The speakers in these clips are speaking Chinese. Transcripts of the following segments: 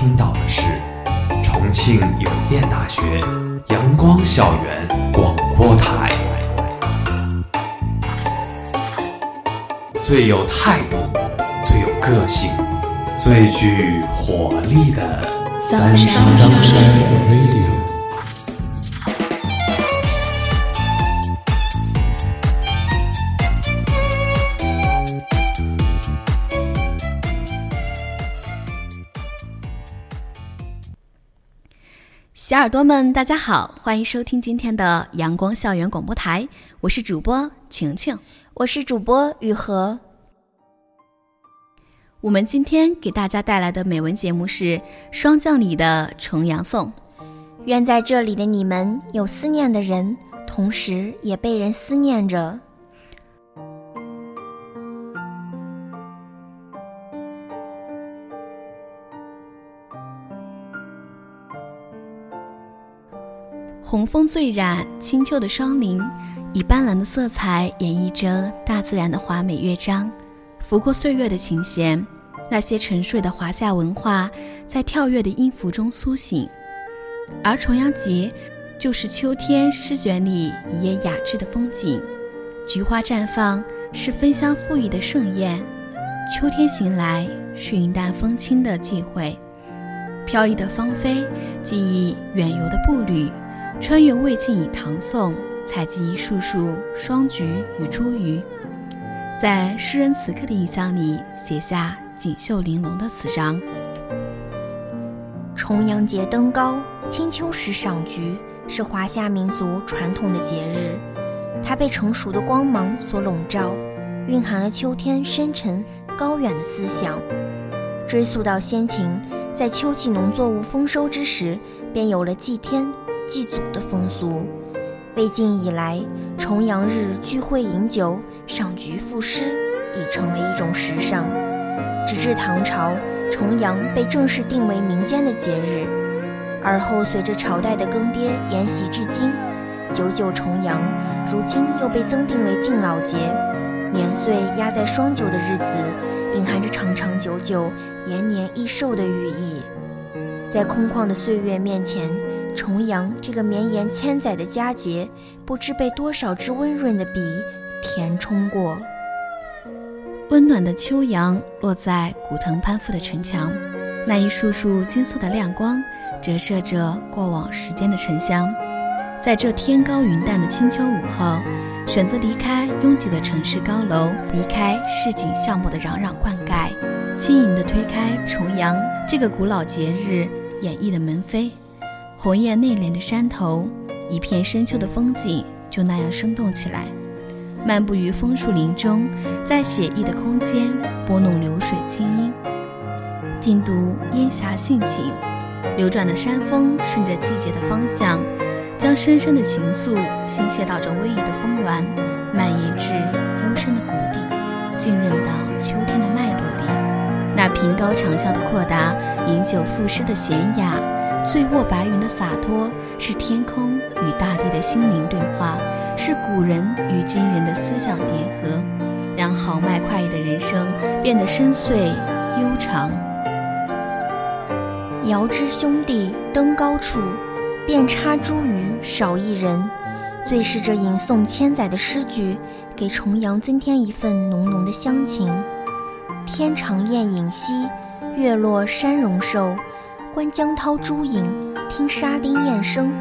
听到的是重庆邮电大学阳光校园广播台，最有态度、最有个性、最具活力的三山小耳朵们，大家好，欢迎收听今天的阳光校园广播台，我是主播晴晴，我是主播雨禾。我们今天给大家带来的美文节目是《霜降里的重阳颂》。愿在这里的你们有思念的人，同时也被人思念着。红枫醉染清秋的霜林，以斑斓的色彩演绎着大自然的华美乐章。拂过岁月的琴弦，那些沉睡的华夏文化在跳跃的音符中苏醒。而重阳节，就是秋天诗卷里一页雅致的风景。菊花绽放是芬香馥郁的盛宴，秋天醒来是云淡风轻的际会。飘逸的芳菲，记忆远游的步履。穿越魏晋与唐宋，采集一束束霜菊与茱萸，在诗人此刻的印象里写下锦绣玲珑的词章。重阳节登高，清秋时赏菊，是华夏民族传统的节日。它被成熟的光芒所笼罩，蕴含了秋天深沉高远的思想。追溯到先秦，在秋季农作物丰收之时，便有了祭天。祭祖的风俗，魏晋以来，重阳日聚会饮酒、赏菊赋诗已成为一种时尚。直至唐朝，重阳被正式定为民间的节日。而后随着朝代的更迭，沿袭至今，九九重阳，如今又被增定为敬老节。年岁压在双九的日子，隐含着长长久久、延年益寿的寓意。在空旷的岁月面前。重阳这个绵延千载的佳节，不知被多少支温润的笔填充过。温暖的秋阳落在古藤攀附的城墙，那一束束金色的亮光，折射着过往时间的沉香。在这天高云淡的清秋午后，选择离开拥挤的城市高楼，离开市井巷陌的攘攘灌溉，轻盈地推开重阳这个古老节日演绎的门扉。红叶内敛的山头，一片深秋的风景就那样生动起来。漫步于枫树林中，在写意的空间拨弄流水清音，静读烟霞性情。流转的山峰顺着季节的方向，将深深的情愫倾泻到这逶迤的峰峦，蔓延至幽深的谷底，浸润到秋天的脉络里。那平高长啸的阔达，饮酒赋诗的娴雅。醉卧白云的洒脱，是天空与大地的心灵对话，是古人与今人的思想联合，让豪迈快意的人生变得深邃悠长。遥知兄弟登高处，遍插茱萸少一人。最是这吟诵千载的诗句，给重阳增添一份浓浓的乡情。天长雁影稀，月落山容瘦。观江涛珠影，听沙丁雁声，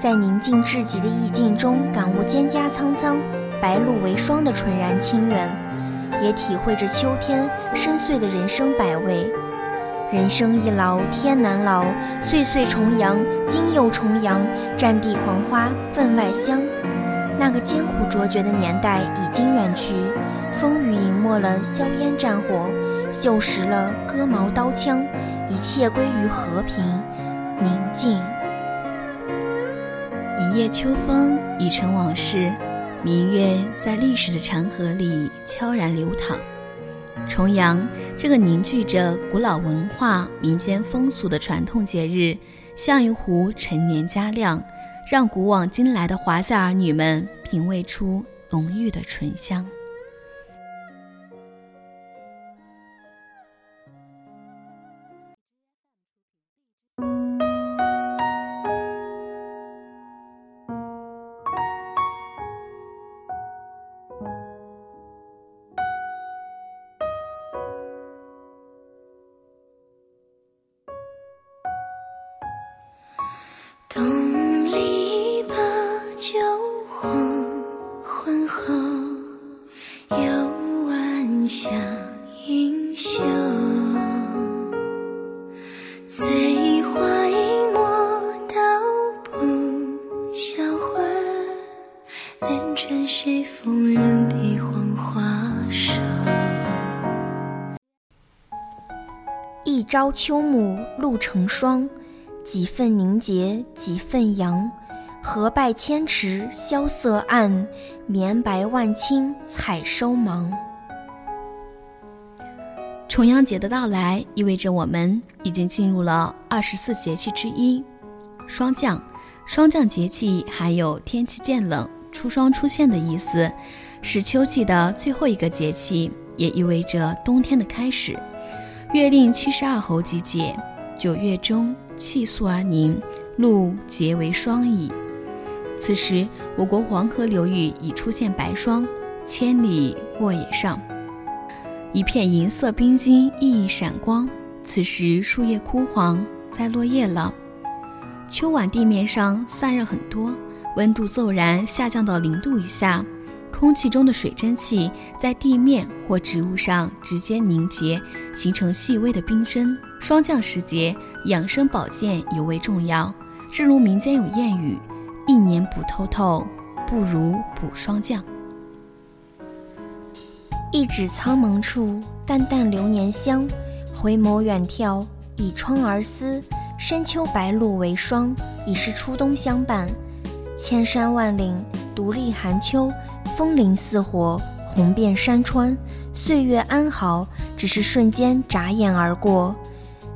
在宁静至极的意境中感悟蒹葭苍苍、白露为霜的纯然清远，也体会着秋天深邃的人生百味。人生易老，天难老，岁岁重阳，今又重阳，战地黄花分外香。那个艰苦卓绝的年代已经远去，风雨隐没了硝烟战火，锈蚀了戈矛刀枪。一切归于和平宁静。一夜秋风已成往事，明月在历史的长河里悄然流淌。重阳这个凝聚着古老文化、民间风俗的传统节日，像一壶陈年佳酿，让古往今来的华夏儿女们品味出浓郁的醇香。朝秋暮露成霜，几分凝结几分扬。荷败千池萧瑟暗，绵白万顷采收忙。重阳节的到来，意味着我们已经进入了二十四节气之一——霜降。霜降节气还有天气渐冷、初霜出现的意思，是秋季的最后一个节气，也意味着冬天的开始。月令七十二候集解，九月中气肃而凝，露结为霜矣。此时，我国黄河流域已出现白霜，千里沃野上，一片银色冰晶熠熠闪光。此时，树叶枯黄，在落叶了。秋晚地面上散热很多，温度骤然下降到零度以下。空气中的水蒸气在地面或植物上直接凝结，形成细微的冰针。霜降时节，养生保健尤为重要。正如民间有谚语：“一年补透透，不如补霜降。”一指苍茫处，淡淡流年香；回眸远眺，倚窗而思。深秋白露为霜，已是初冬相伴。千山万岭，独立寒秋。风铃似火，红遍山川。岁月安好，只是瞬间眨眼而过。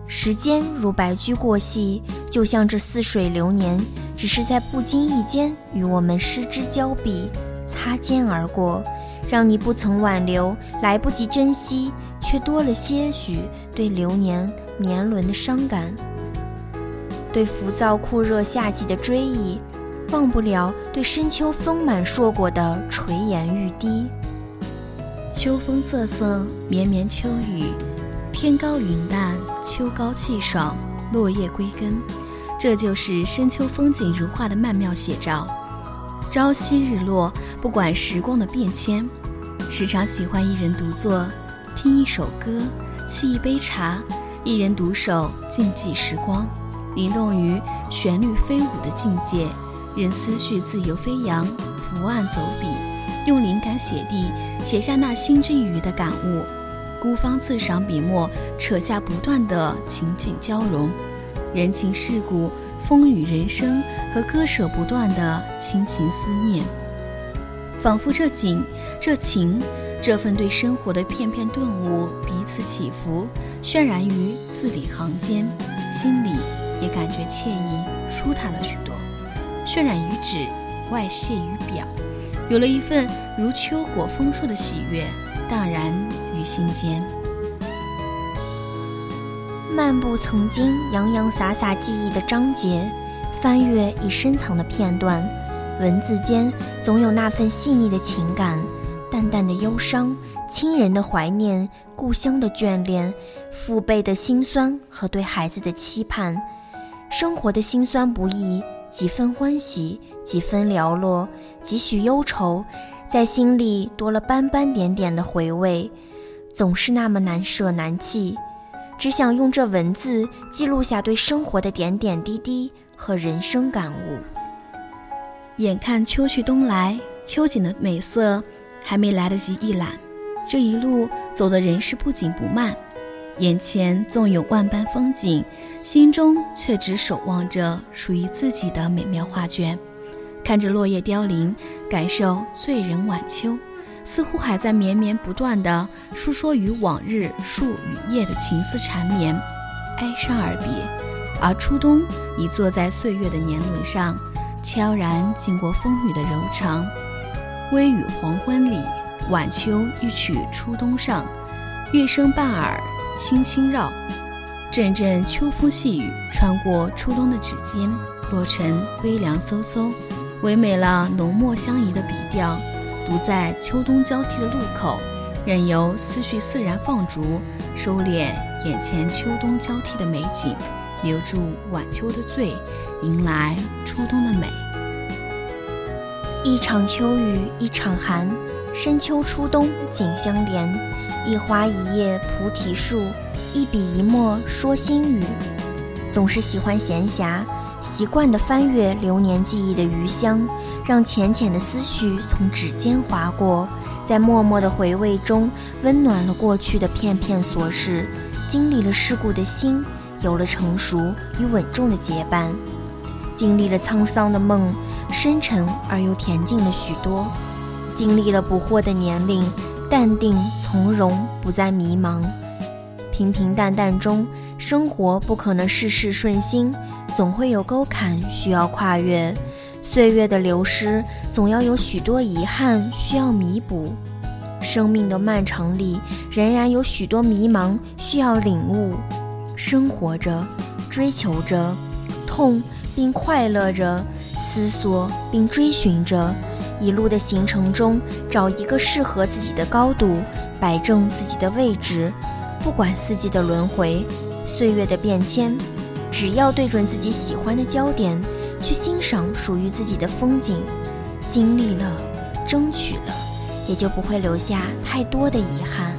时间如白驹过隙，就像这似水流年，只是在不经意间与我们失之交臂，擦肩而过。让你不曾挽留，来不及珍惜，却多了些许对流年年轮的伤感，对浮躁酷热夏季的追忆。忘不了对深秋丰满硕果的垂涎欲滴。秋风瑟瑟，绵绵秋雨，天高云淡，秋高气爽，落叶归根，这就是深秋风景如画的曼妙写照。朝夕日落，不管时光的变迁，时常喜欢一人独坐，听一首歌，沏一杯茶，一人独守，静寂时光，灵动于旋律飞舞的境界。任思绪自由飞扬，伏案走笔，用灵感写地，写下那心之余的感悟。孤芳自赏笔墨，扯下不断的情景交融，人情世故、风雨人生和割舍不断的亲情思念，仿佛这景、这情、这份对生活的片片顿悟，彼此起伏，渲染于字里行间，心里也感觉惬意、舒坦了许多。渲染于纸，外泄于表，有了一份如秋果丰硕的喜悦，荡然于心间。漫步曾经洋洋洒洒记忆的章节，翻阅已深藏的片段，文字间总有那份细腻的情感，淡淡的忧伤，亲人的怀念，故乡的眷恋，父辈的辛酸和对孩子的期盼，生活的辛酸不易。几分欢喜，几分寥落，几许忧愁，在心里多了斑斑点点的回味，总是那么难舍难弃。只想用这文字记录下对生活的点点滴滴和人生感悟。眼看秋去冬来，秋景的美色还没来得及一览，这一路走的人是不紧不慢。眼前纵有万般风景，心中却只守望着属于自己的美妙画卷。看着落叶凋零，感受醉人晚秋，似乎还在绵绵不断地诉说与往日树与叶的情思缠绵，哀伤而别。而初冬已坐在岁月的年轮上，悄然经过风雨的柔肠。微雨黄昏里，晚秋一曲初冬上，乐声半耳。轻轻绕，阵阵秋风细雨穿过初冬的指尖，落成微凉飕飕，唯美了浓墨相宜的笔调。独在秋冬交替的路口，任由思绪自然放逐，收敛眼前秋冬交替的美景，留住晚秋的醉，迎来初冬的美。一场秋雨一场寒，深秋初冬紧相连。一花一叶菩提树，一笔一墨说心语。总是喜欢闲暇，习惯地翻阅流年记忆的余香，让浅浅的思绪从指尖划过，在默默的回味中，温暖了过去的片片琐事。经历了世故的心，有了成熟与稳重的结伴；经历了沧桑的梦，深沉而又恬静了许多；经历了不惑的年龄，淡定从容，不再迷茫。平平淡淡中，生活不可能事事顺心，总会有沟坎需要跨越；岁月的流失，总要有许多遗憾需要弥补。生命的漫长里，仍然有许多迷茫需要领悟。生活着，追求着，痛并快乐着，思索并追寻着，一路的行程中，找一个适合自己的高度，摆正自己的位置。不管四季的轮回，岁月的变迁，只要对准自己喜欢的焦点，去欣赏属于自己的风景，经历了，争取了，也就不会留下太多的遗憾。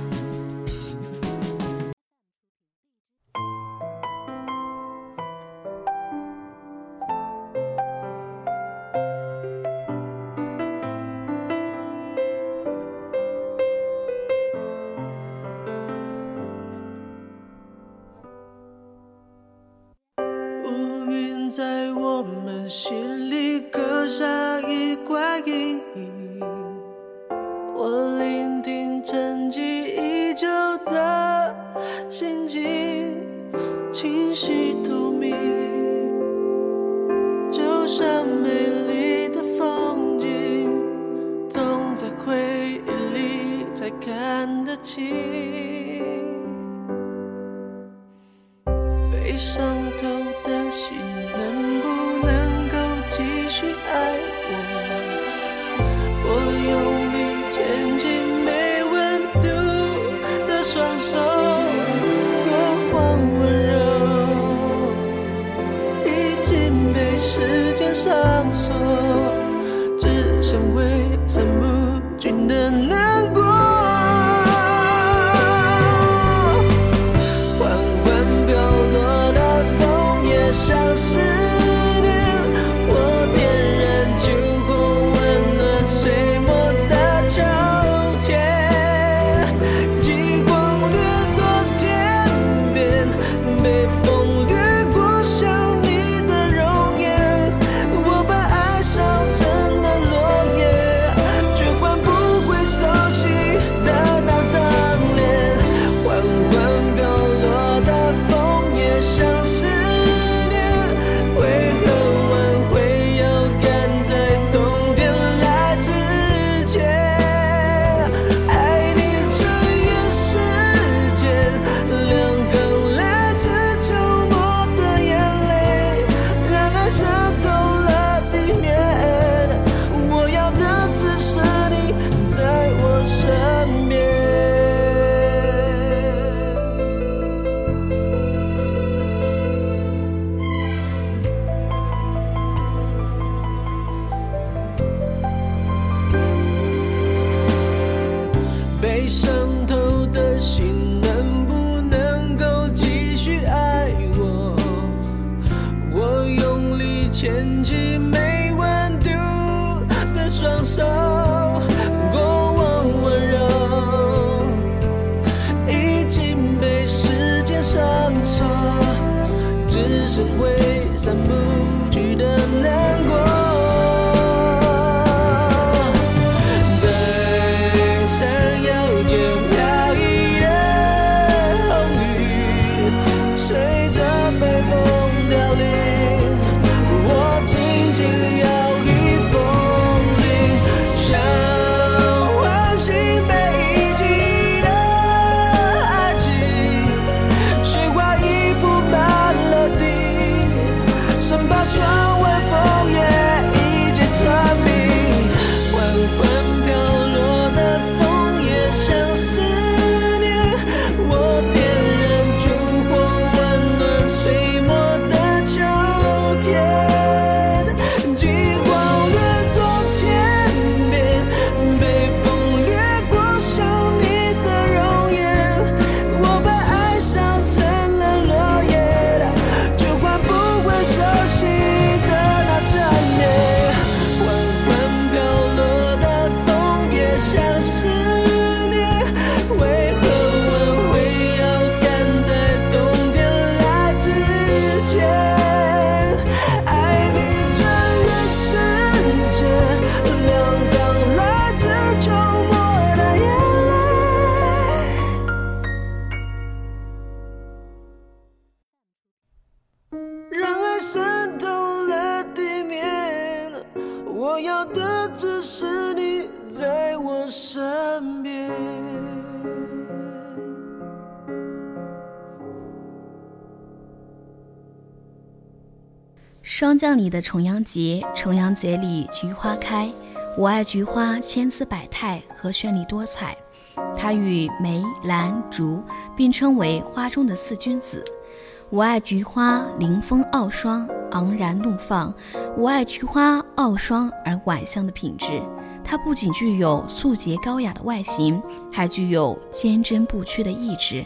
我们心我的只是你在我身边霜降里的重阳节重阳节里菊花开我爱菊花千姿百态和绚丽多彩它与梅兰竹并称为花中的四君子。我爱菊花凌风傲霜昂然怒放。我爱菊花傲霜而婉香的品质。它不仅具有素洁高雅的外形，还具有坚贞不屈的意志。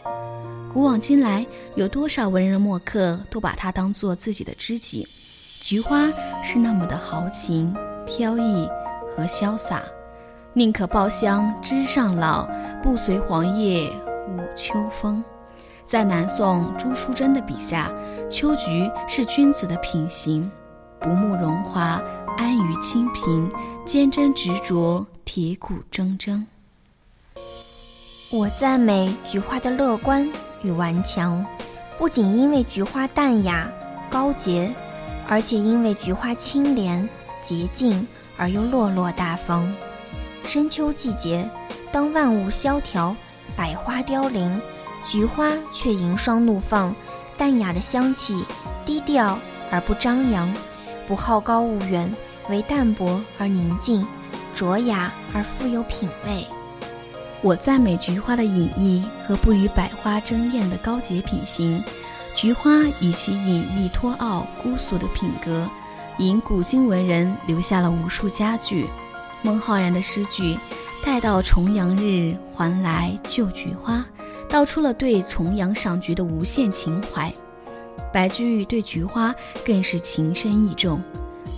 古往今来，有多少文人墨客都把它当做自己的知己。菊花是那么的豪情、飘逸和潇洒，宁可抱香枝上老，不随黄叶舞秋风。在南宋朱淑珍的笔下，秋菊是君子的品行，不慕荣华，安于清贫，坚贞执着，铁骨铮铮。我赞美菊花的乐观。与顽强，不仅因为菊花淡雅高洁，而且因为菊花清廉洁净而又落落大方。深秋季节，当万物萧条，百花凋零，菊花却迎霜怒放，淡雅的香气，低调而不张扬，不好高骛远，为淡泊而宁静，卓雅而富有品味。我赞美菊花的隐逸和不与百花争艳的高洁品行。菊花以其隐逸脱傲、孤俗的品格，引古今文人留下了无数佳句。孟浩然的诗句“待到重阳日，还来就菊花”，道出了对重阳赏菊的无限情怀。白居易对菊花更是情深意重：“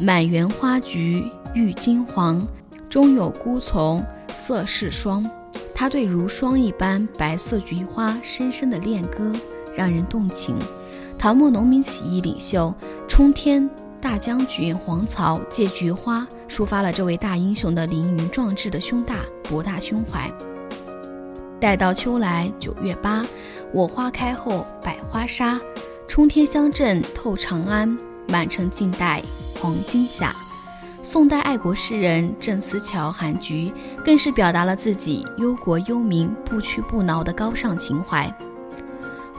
满园花菊郁金黄，中有孤丛色是霜。”他对如霜一般白色菊花深深的恋歌，让人动情。唐末农民起义领袖冲天大将军黄巢借菊花抒发了这位大英雄的凌云壮志的胸大博大胸怀。待到秋来九月八，我花开后百花杀，冲天香阵透长安，满城尽带黄金甲。宋代爱国诗人郑思桥喊菊，更是表达了自己忧国忧民、不屈不挠的高尚情怀。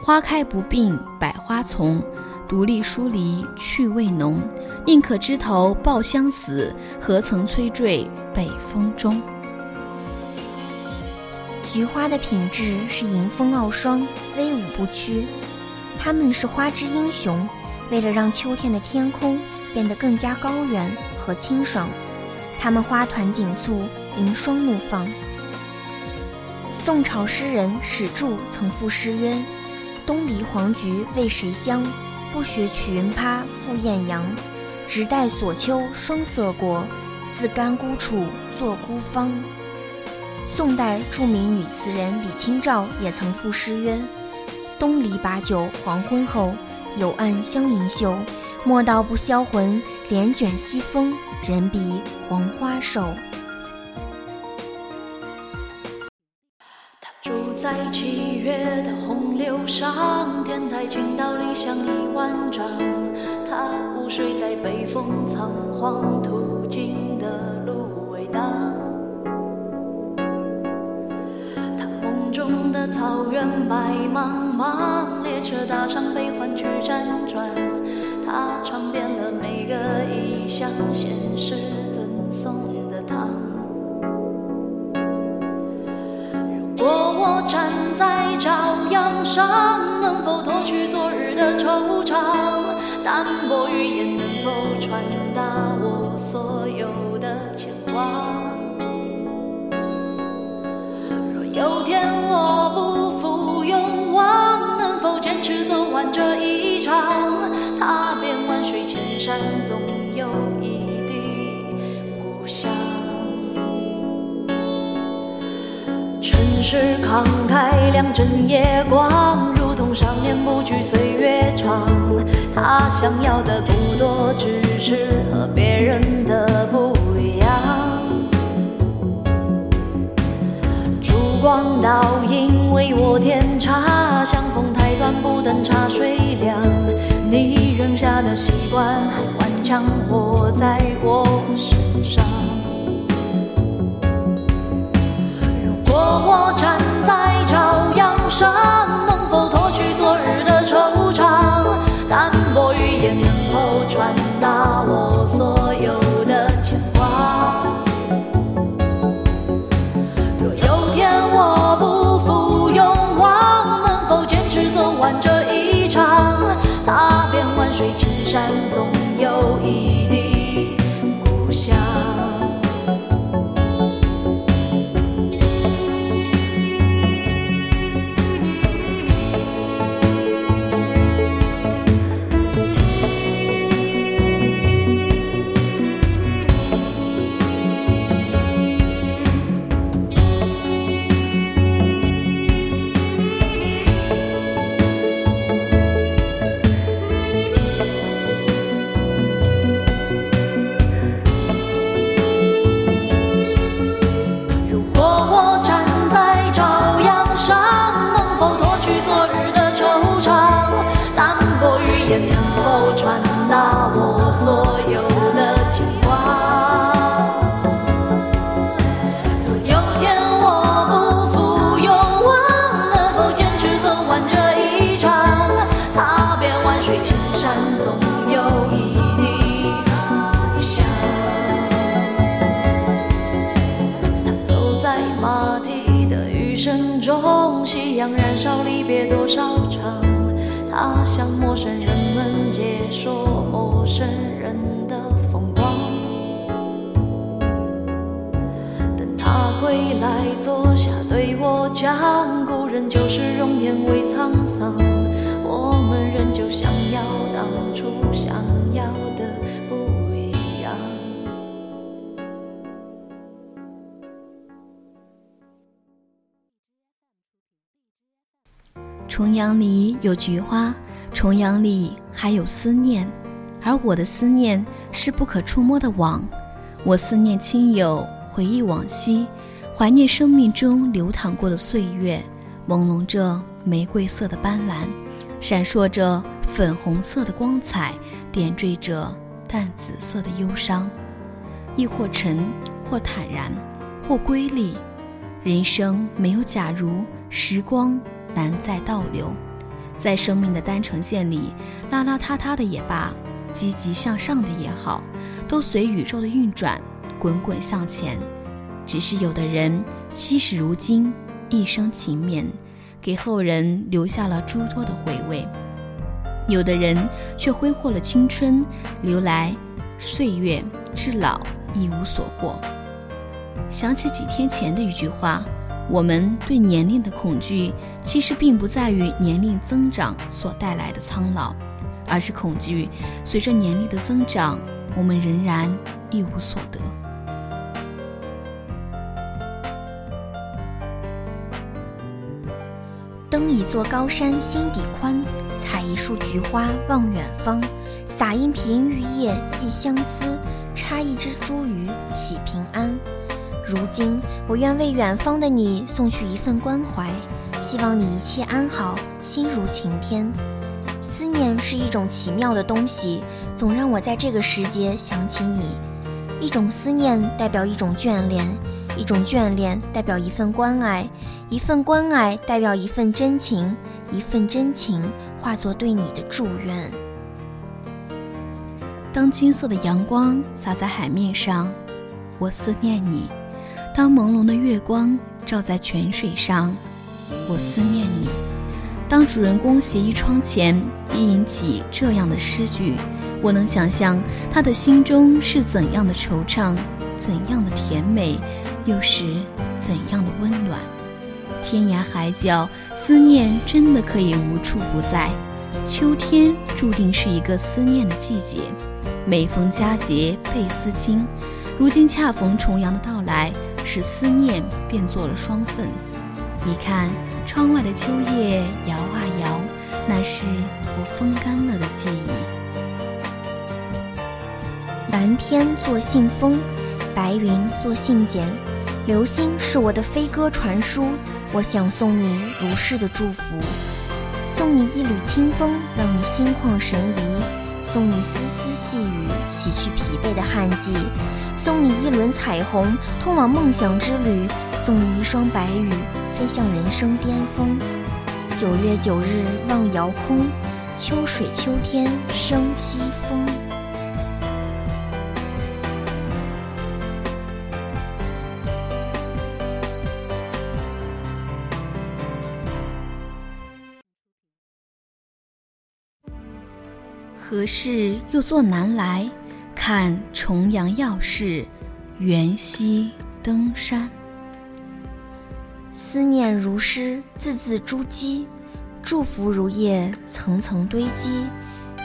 花开不并百花丛，独立疏离趣味浓。宁可枝头抱香死，何曾吹坠北风中。菊花的品质是迎风傲霜、威武不屈，它们是花之英雄。为了让秋天的天空变得更加高远。和清爽，它们花团锦簇，迎霜怒放。宋朝诗人史柱曾赋诗曰：“东篱黄菊为谁香？不学取云葩赴艳阳。只待锁秋霜色过，自甘孤处作孤芳。”宋代著名女词人李清照也曾赋诗曰：“东篱把酒黄昏后，有暗香盈袖。”莫道不销魂，帘卷西风，人比黄花瘦。他住在七月的洪流上，天台倾倒理想一万丈。他午睡在北风仓皇途经的芦苇荡。中的草原白茫茫，列车搭上悲欢去辗转。他尝遍了每个异乡现实赠送的糖。如果我站在朝阳上，能否脱去昨日的惆怅？淡薄语言能否传达我所有的牵挂？若有天我不负勇往，能否坚持走完这一场？踏遍万水千山，总有一地故乡。城市慷慨，两枕夜光，如同少年不惧岁月长。他想要的不多，只是和别人的不光倒影为我添茶，相逢太短，不等茶水凉。你扔下的习惯还顽强活山总向陌生人们解说陌生人的风光。等他归来，坐下对我讲，故人旧时容颜未沧桑，我们仍旧想要当初想要的不一样。重阳里有菊花，重阳里还有思念，而我的思念是不可触摸的网。我思念亲友，回忆往昔，怀念生命中流淌过的岁月，朦胧着玫瑰色的斑斓，闪烁着粉红色的光彩，点缀着淡紫色的忧伤。亦或沉，或坦然，或瑰丽。人生没有假如，时光难再倒流。在生命的单程线里，邋邋遢遢的也罢，积极向上的也好，都随宇宙的运转，滚滚向前。只是有的人惜时如金，一生勤勉，给后人留下了诸多的回味；有的人却挥霍了青春，留来岁月，至老一无所获。想起几天前的一句话：我们对年龄的恐惧，其实并不在于年龄增长所带来的苍老，而是恐惧随着年龄的增长，我们仍然一无所得。登一座高山心底宽，采一束菊花望远方，撒一瓶玉液寄相思，插一只茱萸祈平安。如今，我愿为远方的你送去一份关怀，希望你一切安好，心如晴天。思念是一种奇妙的东西，总让我在这个时节想起你。一种思念代表一种眷恋，一种眷恋代表一份关爱，一份关爱代表一份真情，一份真情化作对你的祝愿。当金色的阳光洒在海面上，我思念你。当朦胧的月光照在泉水上，我思念你。当主人公斜倚窗前低吟起这样的诗句，我能想象他的心中是怎样的惆怅，怎样的甜美，又是怎样的温暖。天涯海角，思念真的可以无处不在。秋天注定是一个思念的季节，每逢佳节倍思亲。如今恰逢重阳的到来。使思念变作了双份。你看，窗外的秋叶摇啊摇，那是我风干了的记忆。蓝天做信封，白云做信笺，流星是我的飞鸽传书。我想送你如是的祝福，送你一缕清风，让你心旷神怡；送你丝丝细雨，洗去疲惫的汗迹。送你一轮彩虹，通往梦想之旅；送你一双白羽，飞向人生巅峰。九月九日望遥空，秋水秋天生西风。何事又作南来？看重阳要事，缘溪登山。思念如诗，字字珠玑；祝福如叶，层层堆积。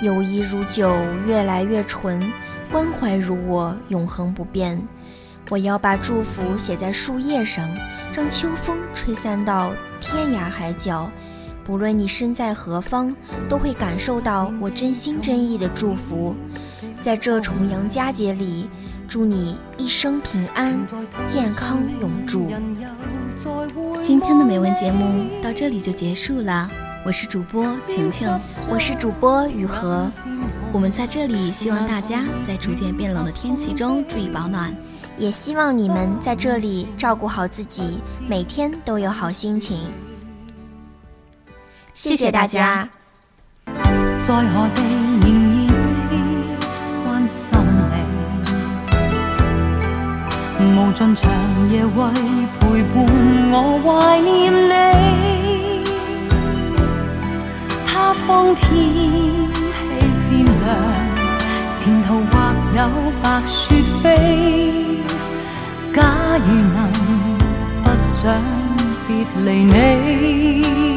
友谊如酒，越来越醇；关怀如我，永恒不变。我要把祝福写在树叶上，让秋风吹散到天涯海角。不论你身在何方，都会感受到我真心真意的祝福。在这重阳佳节里，祝你一生平安、健康永驻。今天的美文节目到这里就结束了，我是主播晴晴，我是主播雨禾。我们在这里希望大家在逐渐变冷的天气中注意保暖，也希望你们在这里照顾好自己，每天都有好心情。谢谢大家。在何地仍热切关心你，无尽长夜为陪伴我怀念你。他方天气渐凉，前途或有白雪飞。假如能不想别离你。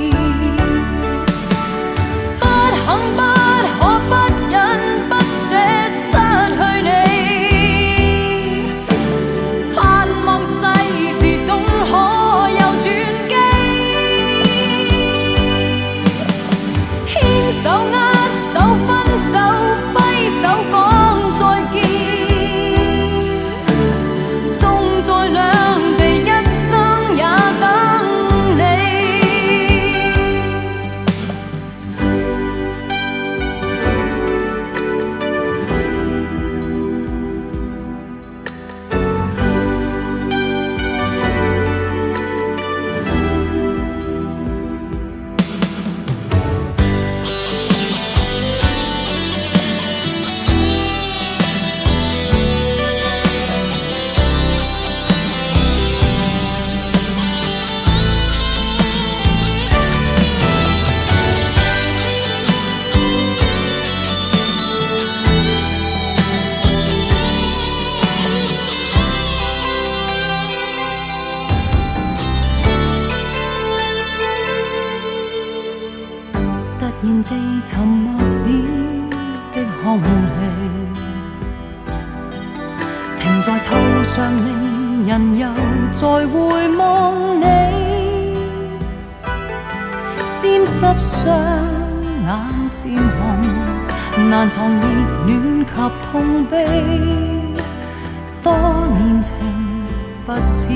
知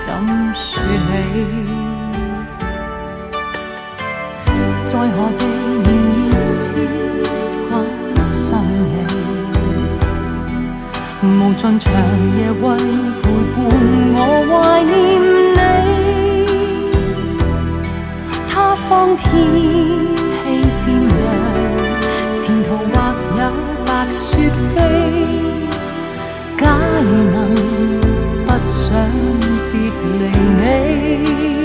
怎说起，在何地仍热切。无尽长夜为陪伴我怀念你，他方天气渐凉，前途或有白雪飞。假如能不想别离你。